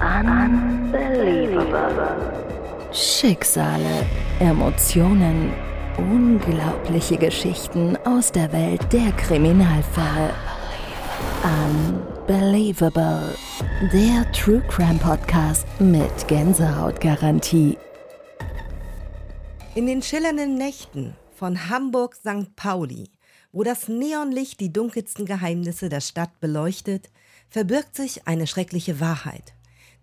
Unbelievable. Schicksale, Emotionen, unglaubliche Geschichten aus der Welt der Kriminalfälle. Unbelievable. Der True Crime Podcast mit Gänsehautgarantie. In den schillernden Nächten von Hamburg St. Pauli, wo das Neonlicht die dunkelsten Geheimnisse der Stadt beleuchtet, verbirgt sich eine schreckliche Wahrheit,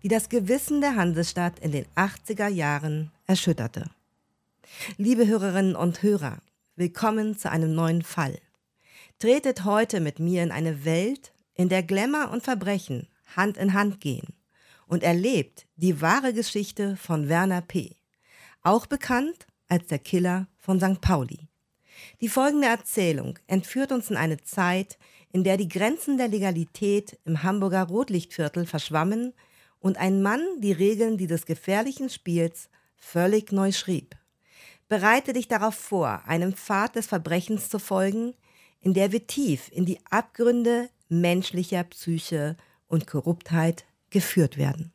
die das Gewissen der Hansestadt in den 80er Jahren erschütterte. Liebe Hörerinnen und Hörer, willkommen zu einem neuen Fall. Tretet heute mit mir in eine Welt, in der Glamour und Verbrechen Hand in Hand gehen und erlebt die wahre Geschichte von Werner P., auch bekannt als der Killer von St. Pauli. Die folgende Erzählung entführt uns in eine Zeit, in der die Grenzen der Legalität im Hamburger Rotlichtviertel verschwammen und ein Mann die Regeln dieses gefährlichen Spiels völlig neu schrieb. Bereite dich darauf vor, einem Pfad des Verbrechens zu folgen, in der wir tief in die Abgründe menschlicher Psyche und Korruptheit geführt werden.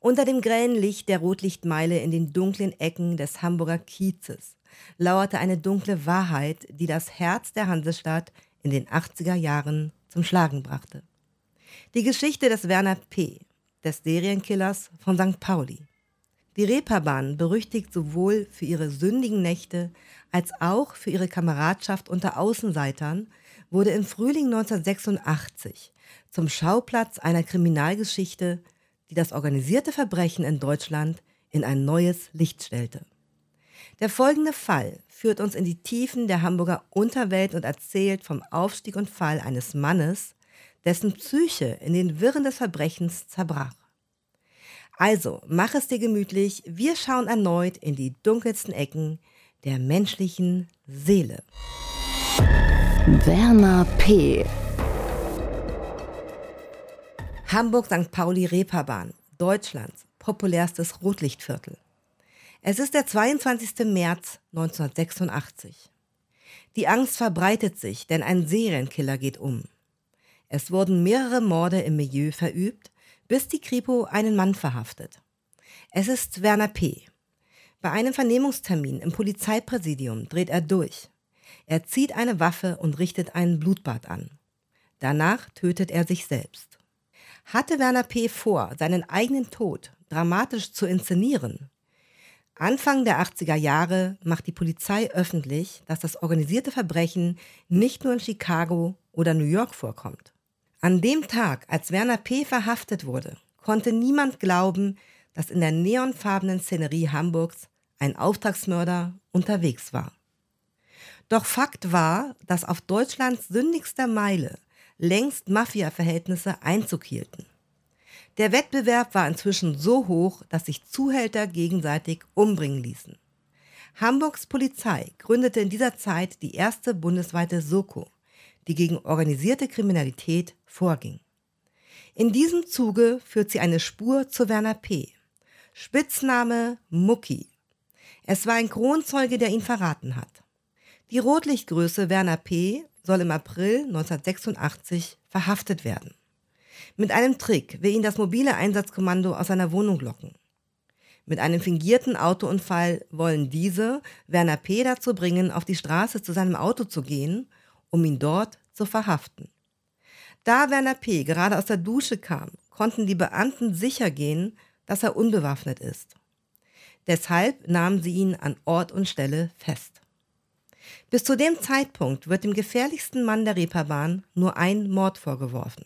Unter dem grellen Licht der Rotlichtmeile in den dunklen Ecken des Hamburger Kiezes lauerte eine dunkle Wahrheit, die das Herz der Hansestadt in den 80er Jahren zum Schlagen brachte. Die Geschichte des Werner P., des Serienkillers von St. Pauli. Die Reeperbahn berüchtigt sowohl für ihre sündigen Nächte als auch für ihre Kameradschaft unter Außenseitern, wurde im Frühling 1986 zum Schauplatz einer Kriminalgeschichte, die das organisierte Verbrechen in Deutschland in ein neues Licht stellte. Der folgende Fall führt uns in die Tiefen der Hamburger Unterwelt und erzählt vom Aufstieg und Fall eines Mannes, dessen Psyche in den Wirren des Verbrechens zerbrach. Also, mach es dir gemütlich, wir schauen erneut in die dunkelsten Ecken der menschlichen Seele. Werner P. Hamburg-St. Pauli-Reeperbahn, Deutschlands populärstes Rotlichtviertel. Es ist der 22. März 1986. Die Angst verbreitet sich, denn ein Serienkiller geht um. Es wurden mehrere Morde im Milieu verübt, bis die Kripo einen Mann verhaftet. Es ist Werner P. Bei einem Vernehmungstermin im Polizeipräsidium dreht er durch. Er zieht eine Waffe und richtet einen Blutbad an. Danach tötet er sich selbst. Hatte Werner P. vor, seinen eigenen Tod dramatisch zu inszenieren, Anfang der 80er Jahre macht die Polizei öffentlich, dass das organisierte Verbrechen nicht nur in Chicago oder New York vorkommt. An dem Tag, als Werner P. verhaftet wurde, konnte niemand glauben, dass in der neonfarbenen Szenerie Hamburgs ein Auftragsmörder unterwegs war. Doch Fakt war, dass auf Deutschlands sündigster Meile längst Mafia-Verhältnisse Einzug hielten. Der Wettbewerb war inzwischen so hoch, dass sich Zuhälter gegenseitig umbringen ließen. Hamburgs Polizei gründete in dieser Zeit die erste bundesweite Soko, die gegen organisierte Kriminalität vorging. In diesem Zuge führt sie eine Spur zu Werner P. Spitzname Mucki. Es war ein Kronzeuge, der ihn verraten hat. Die Rotlichtgröße Werner P. soll im April 1986 verhaftet werden. Mit einem Trick will ihn das mobile Einsatzkommando aus seiner Wohnung locken. Mit einem fingierten Autounfall wollen diese Werner P. dazu bringen, auf die Straße zu seinem Auto zu gehen, um ihn dort zu verhaften. Da Werner P. gerade aus der Dusche kam, konnten die Beamten sicher gehen, dass er unbewaffnet ist. Deshalb nahmen sie ihn an Ort und Stelle fest. Bis zu dem Zeitpunkt wird dem gefährlichsten Mann der Reeperbahn nur ein Mord vorgeworfen.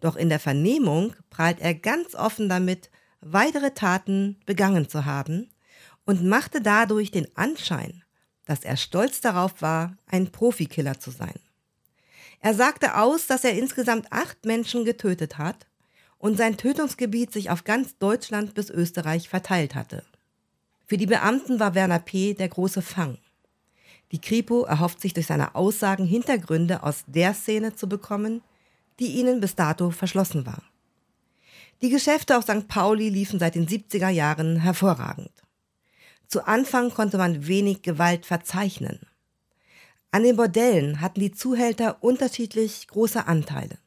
Doch in der Vernehmung prahlt er ganz offen damit, weitere Taten begangen zu haben und machte dadurch den Anschein, dass er stolz darauf war, ein Profikiller zu sein. Er sagte aus, dass er insgesamt acht Menschen getötet hat und sein Tötungsgebiet sich auf ganz Deutschland bis Österreich verteilt hatte. Für die Beamten war Werner P. der große Fang. Die Kripo erhofft sich durch seine Aussagen Hintergründe aus der Szene zu bekommen, die ihnen bis dato verschlossen war. Die Geschäfte auf St. Pauli liefen seit den 70er Jahren hervorragend. Zu Anfang konnte man wenig Gewalt verzeichnen. An den Bordellen hatten die Zuhälter unterschiedlich große Anteile.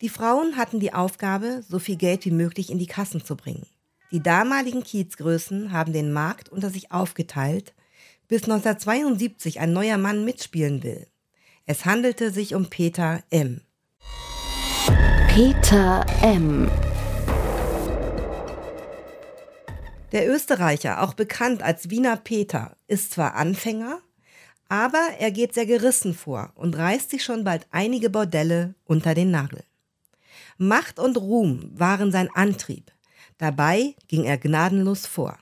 Die Frauen hatten die Aufgabe, so viel Geld wie möglich in die Kassen zu bringen. Die damaligen Kiezgrößen haben den Markt unter sich aufgeteilt, bis 1972 ein neuer Mann mitspielen will. Es handelte sich um Peter M. Peter M. Der Österreicher, auch bekannt als Wiener Peter, ist zwar Anfänger, aber er geht sehr gerissen vor und reißt sich schon bald einige Bordelle unter den Nagel. Macht und Ruhm waren sein Antrieb. Dabei ging er gnadenlos vor.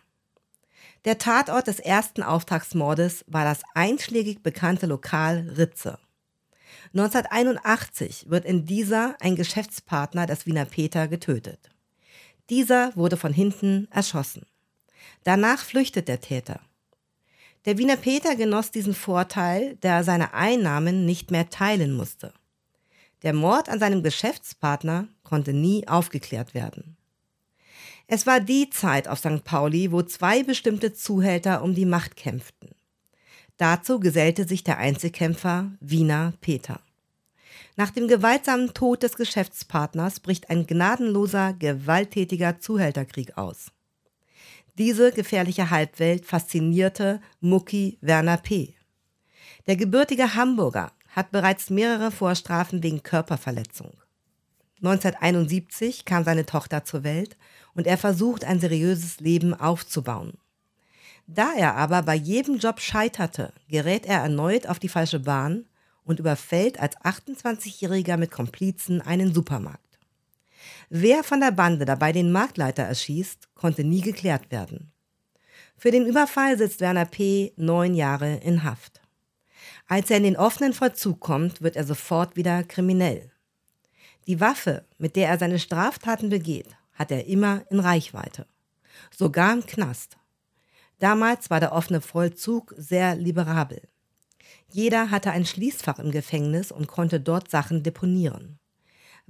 Der Tatort des ersten Auftragsmordes war das einschlägig bekannte Lokal Ritze. 1981 wird in dieser ein Geschäftspartner des Wiener Peter getötet. Dieser wurde von hinten erschossen. Danach flüchtet der Täter. Der Wiener Peter genoss diesen Vorteil, da er seine Einnahmen nicht mehr teilen musste. Der Mord an seinem Geschäftspartner konnte nie aufgeklärt werden. Es war die Zeit auf St. Pauli, wo zwei bestimmte Zuhälter um die Macht kämpften. Dazu gesellte sich der Einzelkämpfer Wiener Peter. Nach dem gewaltsamen Tod des Geschäftspartners bricht ein gnadenloser, gewalttätiger Zuhälterkrieg aus. Diese gefährliche Halbwelt faszinierte Mucki Werner P. Der gebürtige Hamburger hat bereits mehrere Vorstrafen wegen Körperverletzung. 1971 kam seine Tochter zur Welt und er versucht, ein seriöses Leben aufzubauen. Da er aber bei jedem Job scheiterte, gerät er erneut auf die falsche Bahn und überfällt als 28-Jähriger mit Komplizen einen Supermarkt. Wer von der Bande dabei den Marktleiter erschießt, konnte nie geklärt werden. Für den Überfall sitzt Werner P. neun Jahre in Haft. Als er in den offenen Vollzug kommt, wird er sofort wieder kriminell. Die Waffe, mit der er seine Straftaten begeht, hat er immer in Reichweite. Sogar im Knast. Damals war der offene Vollzug sehr liberabel. Jeder hatte ein Schließfach im Gefängnis und konnte dort Sachen deponieren.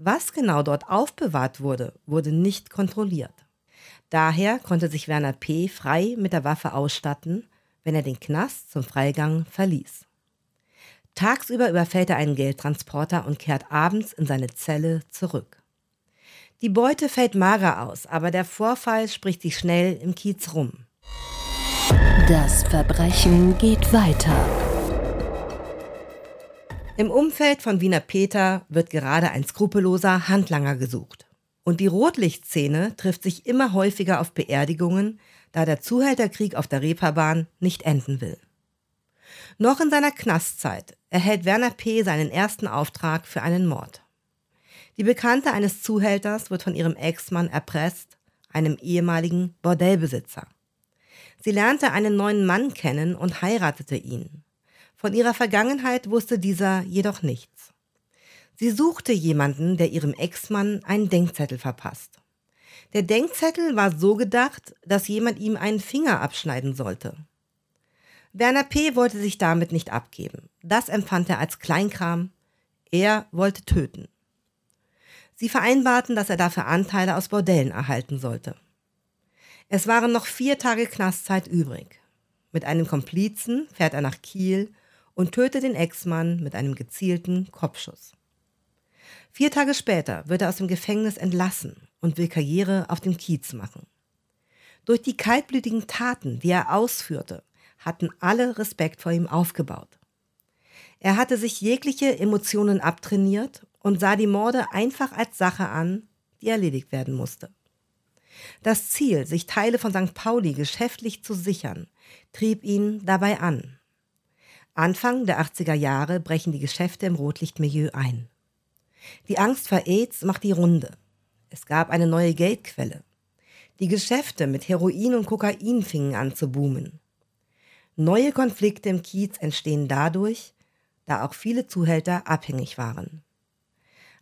Was genau dort aufbewahrt wurde, wurde nicht kontrolliert. Daher konnte sich Werner P. frei mit der Waffe ausstatten, wenn er den Knast zum Freigang verließ. Tagsüber überfällt er einen Geldtransporter und kehrt abends in seine Zelle zurück. Die Beute fällt mager aus, aber der Vorfall spricht sich schnell im Kiez rum. Das Verbrechen geht weiter. Im Umfeld von Wiener Peter wird gerade ein skrupelloser Handlanger gesucht. Und die Rotlichtszene trifft sich immer häufiger auf Beerdigungen, da der Zuhälterkrieg auf der Reeperbahn nicht enden will. Noch in seiner Knastzeit erhält Werner P. seinen ersten Auftrag für einen Mord. Die Bekannte eines Zuhälters wird von ihrem Ex-Mann erpresst, einem ehemaligen Bordellbesitzer. Sie lernte einen neuen Mann kennen und heiratete ihn. Von ihrer Vergangenheit wusste dieser jedoch nichts. Sie suchte jemanden, der ihrem Ex-Mann einen Denkzettel verpasst. Der Denkzettel war so gedacht, dass jemand ihm einen Finger abschneiden sollte. Werner P. wollte sich damit nicht abgeben. Das empfand er als Kleinkram. Er wollte töten. Sie vereinbarten, dass er dafür Anteile aus Bordellen erhalten sollte. Es waren noch vier Tage Knastzeit übrig. Mit einem Komplizen fährt er nach Kiel und tötet den Ex-Mann mit einem gezielten Kopfschuss. Vier Tage später wird er aus dem Gefängnis entlassen und will Karriere auf dem Kiez machen. Durch die kaltblütigen Taten, die er ausführte, hatten alle Respekt vor ihm aufgebaut. Er hatte sich jegliche Emotionen abtrainiert und sah die Morde einfach als Sache an, die erledigt werden musste. Das Ziel, sich Teile von St. Pauli geschäftlich zu sichern, trieb ihn dabei an. Anfang der 80er Jahre brechen die Geschäfte im Rotlichtmilieu ein. Die Angst vor AIDS macht die Runde. Es gab eine neue Geldquelle. Die Geschäfte mit Heroin und Kokain fingen an zu boomen. Neue Konflikte im Kiez entstehen dadurch, da auch viele Zuhälter abhängig waren.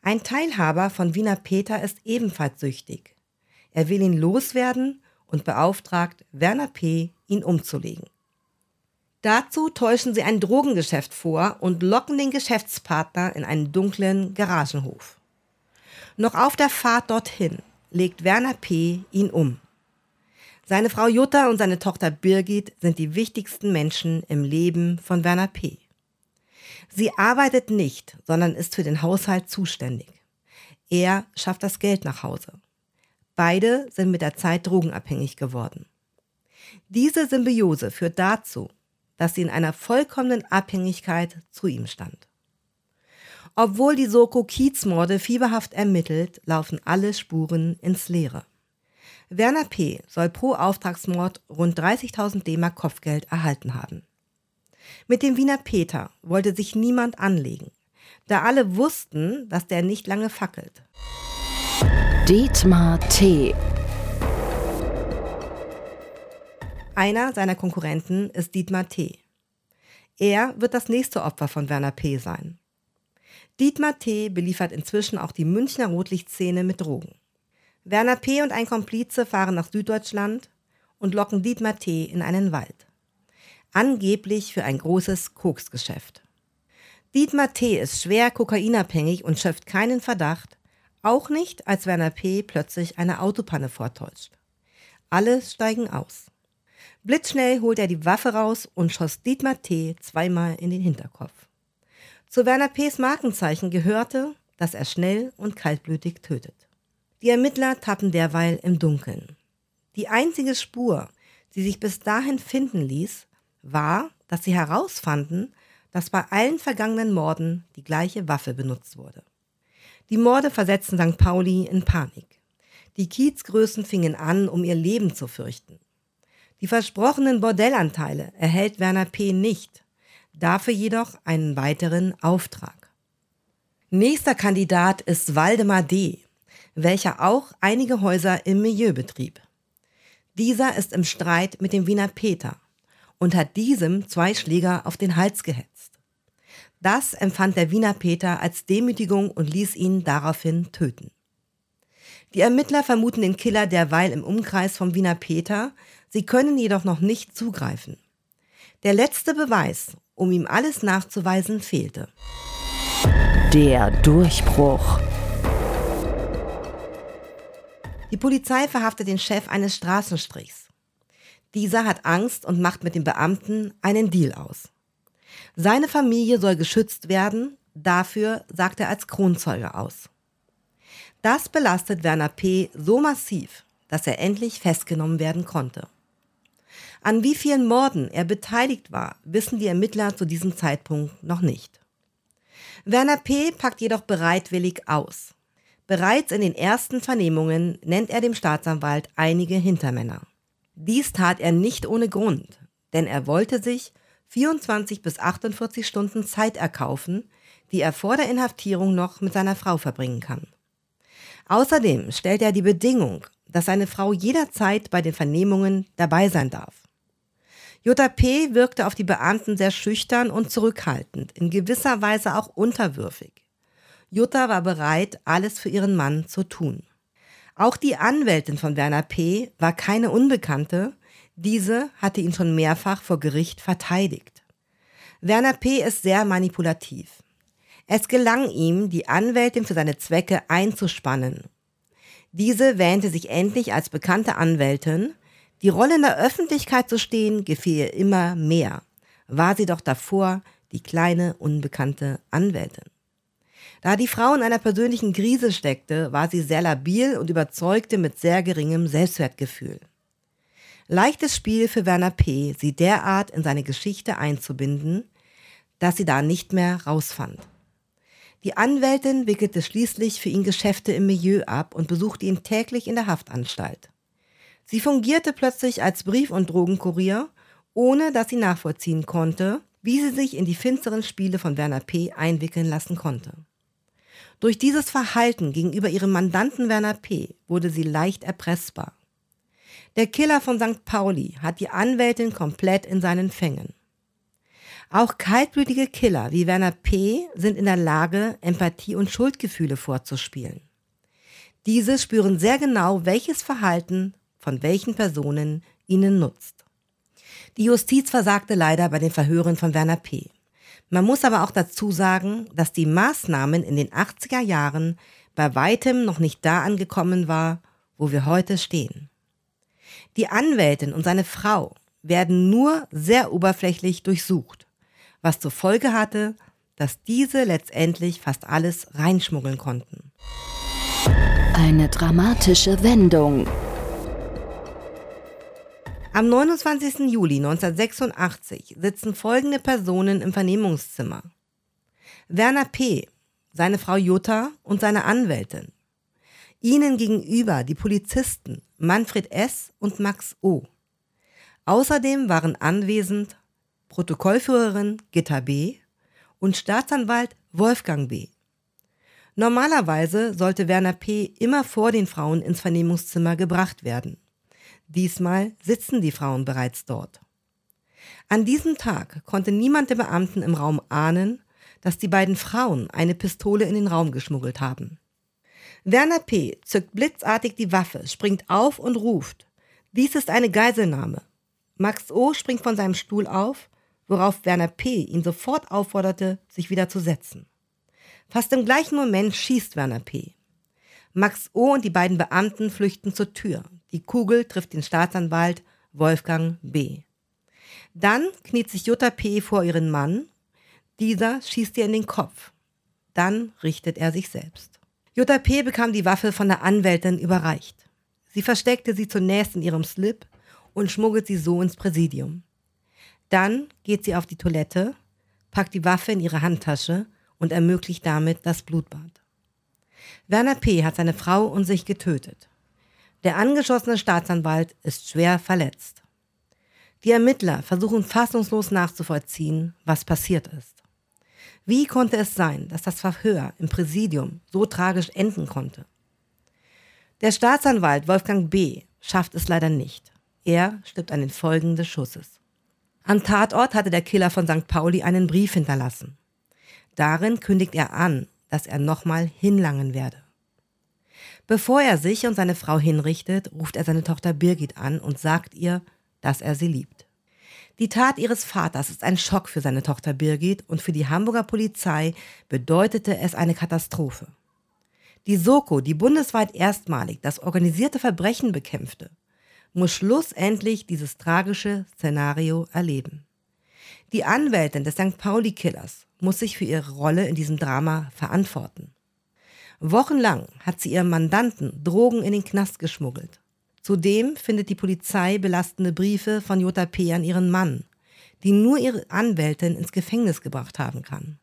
Ein Teilhaber von Wiener Peter ist ebenfalls süchtig. Er will ihn loswerden und beauftragt Werner P., ihn umzulegen. Dazu täuschen sie ein Drogengeschäft vor und locken den Geschäftspartner in einen dunklen Garagenhof. Noch auf der Fahrt dorthin legt Werner P. ihn um. Seine Frau Jutta und seine Tochter Birgit sind die wichtigsten Menschen im Leben von Werner P. Sie arbeitet nicht, sondern ist für den Haushalt zuständig. Er schafft das Geld nach Hause. Beide sind mit der Zeit drogenabhängig geworden. Diese Symbiose führt dazu, dass sie in einer vollkommenen Abhängigkeit zu ihm stand. Obwohl die Soko Kiezmorde fieberhaft ermittelt, laufen alle Spuren ins Leere. Werner P. soll pro Auftragsmord rund 30.000 DM Kopfgeld erhalten haben. Mit dem Wiener Peter wollte sich niemand anlegen, da alle wussten, dass der nicht lange fackelt. Dietmar T. Einer seiner Konkurrenten ist Dietmar T. Er wird das nächste Opfer von Werner P. sein. Dietmar T. beliefert inzwischen auch die Münchner Rotlichtszene mit Drogen. Werner P. und ein Komplize fahren nach Süddeutschland und locken Dietmar T. in einen Wald. Angeblich für ein großes Koksgeschäft. Dietmar T. ist schwer kokainabhängig und schöpft keinen Verdacht, auch nicht, als Werner P. plötzlich eine Autopanne vortäuscht. Alle steigen aus. Blitzschnell holt er die Waffe raus und schoss Dietmar T. zweimal in den Hinterkopf. Zu Werner P.s Markenzeichen gehörte, dass er schnell und kaltblütig tötet. Die Ermittler tappen derweil im Dunkeln. Die einzige Spur, die sich bis dahin finden ließ, war, dass sie herausfanden, dass bei allen vergangenen Morden die gleiche Waffe benutzt wurde. Die Morde versetzten St. Pauli in Panik. Die Kiezgrößen fingen an, um ihr Leben zu fürchten. Die versprochenen Bordellanteile erhält Werner P. nicht, dafür jedoch einen weiteren Auftrag. Nächster Kandidat ist Waldemar D., welcher auch einige Häuser im Milieu betrieb. Dieser ist im Streit mit dem Wiener Peter und hat diesem zwei Schläger auf den Hals gehetzt. Das empfand der Wiener Peter als Demütigung und ließ ihn daraufhin töten. Die Ermittler vermuten den Killer derweil im Umkreis vom Wiener Peter, Sie können jedoch noch nicht zugreifen. Der letzte Beweis, um ihm alles nachzuweisen, fehlte. Der Durchbruch. Die Polizei verhaftet den Chef eines Straßenstrichs. Dieser hat Angst und macht mit dem Beamten einen Deal aus. Seine Familie soll geschützt werden, dafür sagt er als Kronzeuge aus. Das belastet Werner P. so massiv, dass er endlich festgenommen werden konnte. An wie vielen Morden er beteiligt war, wissen die Ermittler zu diesem Zeitpunkt noch nicht. Werner P. packt jedoch bereitwillig aus. Bereits in den ersten Vernehmungen nennt er dem Staatsanwalt einige Hintermänner. Dies tat er nicht ohne Grund, denn er wollte sich 24 bis 48 Stunden Zeit erkaufen, die er vor der Inhaftierung noch mit seiner Frau verbringen kann. Außerdem stellt er die Bedingung, dass seine Frau jederzeit bei den Vernehmungen dabei sein darf. Jutta P. wirkte auf die Beamten sehr schüchtern und zurückhaltend, in gewisser Weise auch unterwürfig. Jutta war bereit, alles für ihren Mann zu tun. Auch die Anwältin von Werner P. war keine Unbekannte, diese hatte ihn schon mehrfach vor Gericht verteidigt. Werner P. ist sehr manipulativ. Es gelang ihm, die Anwältin für seine Zwecke einzuspannen. Diese wähnte sich endlich als bekannte Anwältin, die Rolle in der Öffentlichkeit zu stehen gefiel ihr immer mehr. War sie doch davor die kleine, unbekannte Anwältin. Da die Frau in einer persönlichen Krise steckte, war sie sehr labil und überzeugte mit sehr geringem Selbstwertgefühl. Leichtes Spiel für Werner P., sie derart in seine Geschichte einzubinden, dass sie da nicht mehr rausfand. Die Anwältin wickelte schließlich für ihn Geschäfte im Milieu ab und besuchte ihn täglich in der Haftanstalt. Sie fungierte plötzlich als Brief- und Drogenkurier, ohne dass sie nachvollziehen konnte, wie sie sich in die finsteren Spiele von Werner P. einwickeln lassen konnte. Durch dieses Verhalten gegenüber ihrem Mandanten Werner P. wurde sie leicht erpressbar. Der Killer von St. Pauli hat die Anwältin komplett in seinen Fängen. Auch kaltblütige Killer wie Werner P. sind in der Lage, Empathie und Schuldgefühle vorzuspielen. Diese spüren sehr genau, welches Verhalten von welchen Personen ihnen nutzt. Die Justiz versagte leider bei den Verhören von Werner P. Man muss aber auch dazu sagen, dass die Maßnahmen in den 80er Jahren bei weitem noch nicht da angekommen war, wo wir heute stehen. Die Anwältin und seine Frau werden nur sehr oberflächlich durchsucht, was zur Folge hatte, dass diese letztendlich fast alles reinschmuggeln konnten. Eine dramatische Wendung. Am 29. Juli 1986 sitzen folgende Personen im Vernehmungszimmer. Werner P., seine Frau Jutta und seine Anwältin. Ihnen gegenüber die Polizisten Manfred S. und Max O. Außerdem waren anwesend Protokollführerin Gitta B. und Staatsanwalt Wolfgang B. Normalerweise sollte Werner P. immer vor den Frauen ins Vernehmungszimmer gebracht werden. Diesmal sitzen die Frauen bereits dort. An diesem Tag konnte niemand der Beamten im Raum ahnen, dass die beiden Frauen eine Pistole in den Raum geschmuggelt haben. Werner P. zückt blitzartig die Waffe, springt auf und ruft. Dies ist eine Geiselnahme. Max O. springt von seinem Stuhl auf, worauf Werner P. ihn sofort aufforderte, sich wieder zu setzen. Fast im gleichen Moment schießt Werner P. Max O. und die beiden Beamten flüchten zur Tür. Die Kugel trifft den Staatsanwalt Wolfgang B. Dann kniet sich Jutta P. vor ihren Mann. Dieser schießt ihr in den Kopf. Dann richtet er sich selbst. Jutta P. bekam die Waffe von der Anwältin überreicht. Sie versteckte sie zunächst in ihrem Slip und schmuggelt sie so ins Präsidium. Dann geht sie auf die Toilette, packt die Waffe in ihre Handtasche und ermöglicht damit das Blutbad. Werner P. hat seine Frau und sich getötet. Der angeschossene Staatsanwalt ist schwer verletzt. Die Ermittler versuchen fassungslos nachzuvollziehen, was passiert ist. Wie konnte es sein, dass das Verhör im Präsidium so tragisch enden konnte? Der Staatsanwalt Wolfgang B. schafft es leider nicht. Er stirbt an den Folgen des Schusses. Am Tatort hatte der Killer von St. Pauli einen Brief hinterlassen. Darin kündigt er an, dass er nochmal hinlangen werde. Bevor er sich und seine Frau hinrichtet, ruft er seine Tochter Birgit an und sagt ihr, dass er sie liebt. Die Tat ihres Vaters ist ein Schock für seine Tochter Birgit und für die Hamburger Polizei bedeutete es eine Katastrophe. Die Soko, die bundesweit erstmalig das organisierte Verbrechen bekämpfte, muss schlussendlich dieses tragische Szenario erleben. Die Anwältin des St. Pauli-Killers muss sich für ihre Rolle in diesem Drama verantworten. Wochenlang hat sie ihrem Mandanten Drogen in den Knast geschmuggelt. Zudem findet die Polizei belastende Briefe von Jota P. an ihren Mann, die nur ihre Anwältin ins Gefängnis gebracht haben kann.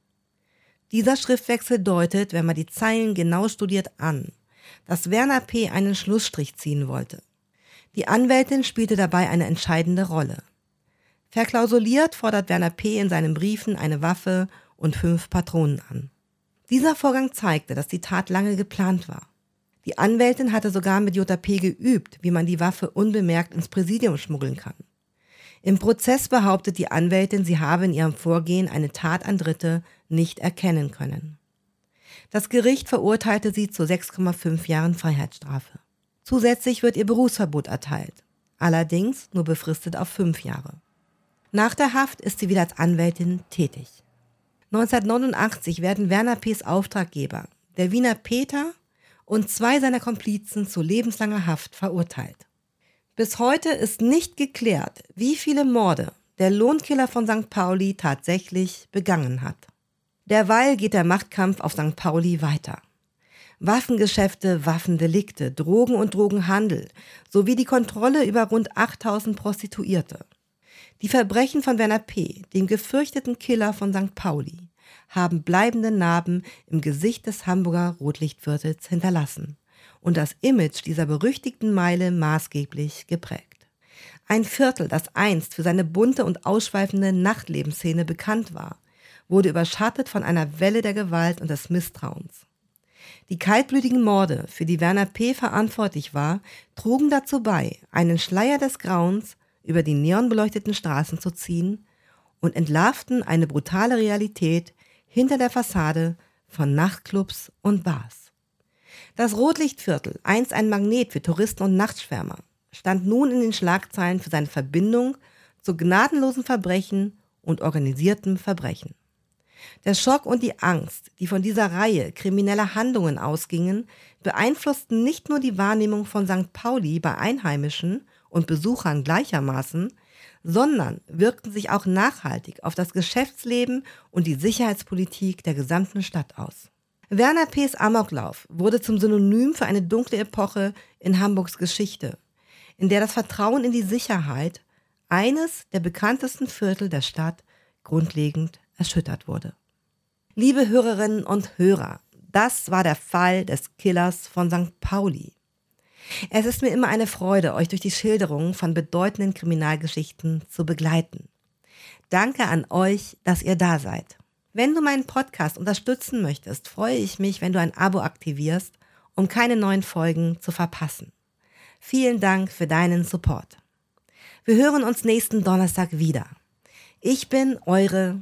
Dieser Schriftwechsel deutet, wenn man die Zeilen genau studiert, an, dass Werner P. einen Schlussstrich ziehen wollte. Die Anwältin spielte dabei eine entscheidende Rolle. Verklausuliert fordert Werner P. in seinen Briefen eine Waffe und fünf Patronen an. Dieser Vorgang zeigte, dass die Tat lange geplant war. Die Anwältin hatte sogar mit JP geübt, wie man die Waffe unbemerkt ins Präsidium schmuggeln kann. Im Prozess behauptet die Anwältin, sie habe in ihrem Vorgehen eine Tat an Dritte nicht erkennen können. Das Gericht verurteilte sie zu 6,5 Jahren Freiheitsstrafe. Zusätzlich wird ihr Berufsverbot erteilt, allerdings nur befristet auf fünf Jahre. Nach der Haft ist sie wieder als Anwältin tätig. 1989 werden Werner P.s Auftraggeber, der Wiener Peter und zwei seiner Komplizen zu lebenslanger Haft verurteilt. Bis heute ist nicht geklärt, wie viele Morde der Lohnkiller von St. Pauli tatsächlich begangen hat. Derweil geht der Machtkampf auf St. Pauli weiter. Waffengeschäfte, Waffendelikte, Drogen- und Drogenhandel sowie die Kontrolle über rund 8000 Prostituierte. Die Verbrechen von Werner P., dem gefürchteten Killer von St. Pauli, haben bleibende Narben im Gesicht des Hamburger Rotlichtviertels hinterlassen und das Image dieser berüchtigten Meile maßgeblich geprägt. Ein Viertel, das einst für seine bunte und ausschweifende Nachtlebensszene bekannt war, wurde überschattet von einer Welle der Gewalt und des Misstrauens. Die kaltblütigen Morde, für die Werner P. verantwortlich war, trugen dazu bei, einen Schleier des Grauens über die neonbeleuchteten Straßen zu ziehen und entlarvten eine brutale Realität hinter der Fassade von Nachtclubs und Bars. Das Rotlichtviertel, einst ein Magnet für Touristen und Nachtschwärmer, stand nun in den Schlagzeilen für seine Verbindung zu gnadenlosen Verbrechen und organisiertem Verbrechen. Der Schock und die Angst, die von dieser Reihe krimineller Handlungen ausgingen, beeinflussten nicht nur die Wahrnehmung von St. Pauli bei Einheimischen und Besuchern gleichermaßen, sondern wirkten sich auch nachhaltig auf das Geschäftsleben und die Sicherheitspolitik der gesamten Stadt aus. Werner P.'s Amoklauf wurde zum Synonym für eine dunkle Epoche in Hamburgs Geschichte, in der das Vertrauen in die Sicherheit eines der bekanntesten Viertel der Stadt grundlegend erschüttert wurde. Liebe Hörerinnen und Hörer, das war der Fall des Killers von St. Pauli. Es ist mir immer eine Freude, euch durch die Schilderungen von bedeutenden Kriminalgeschichten zu begleiten. Danke an euch, dass ihr da seid. Wenn du meinen Podcast unterstützen möchtest, freue ich mich, wenn du ein Abo aktivierst, um keine neuen Folgen zu verpassen. Vielen Dank für deinen Support. Wir hören uns nächsten Donnerstag wieder. Ich bin eure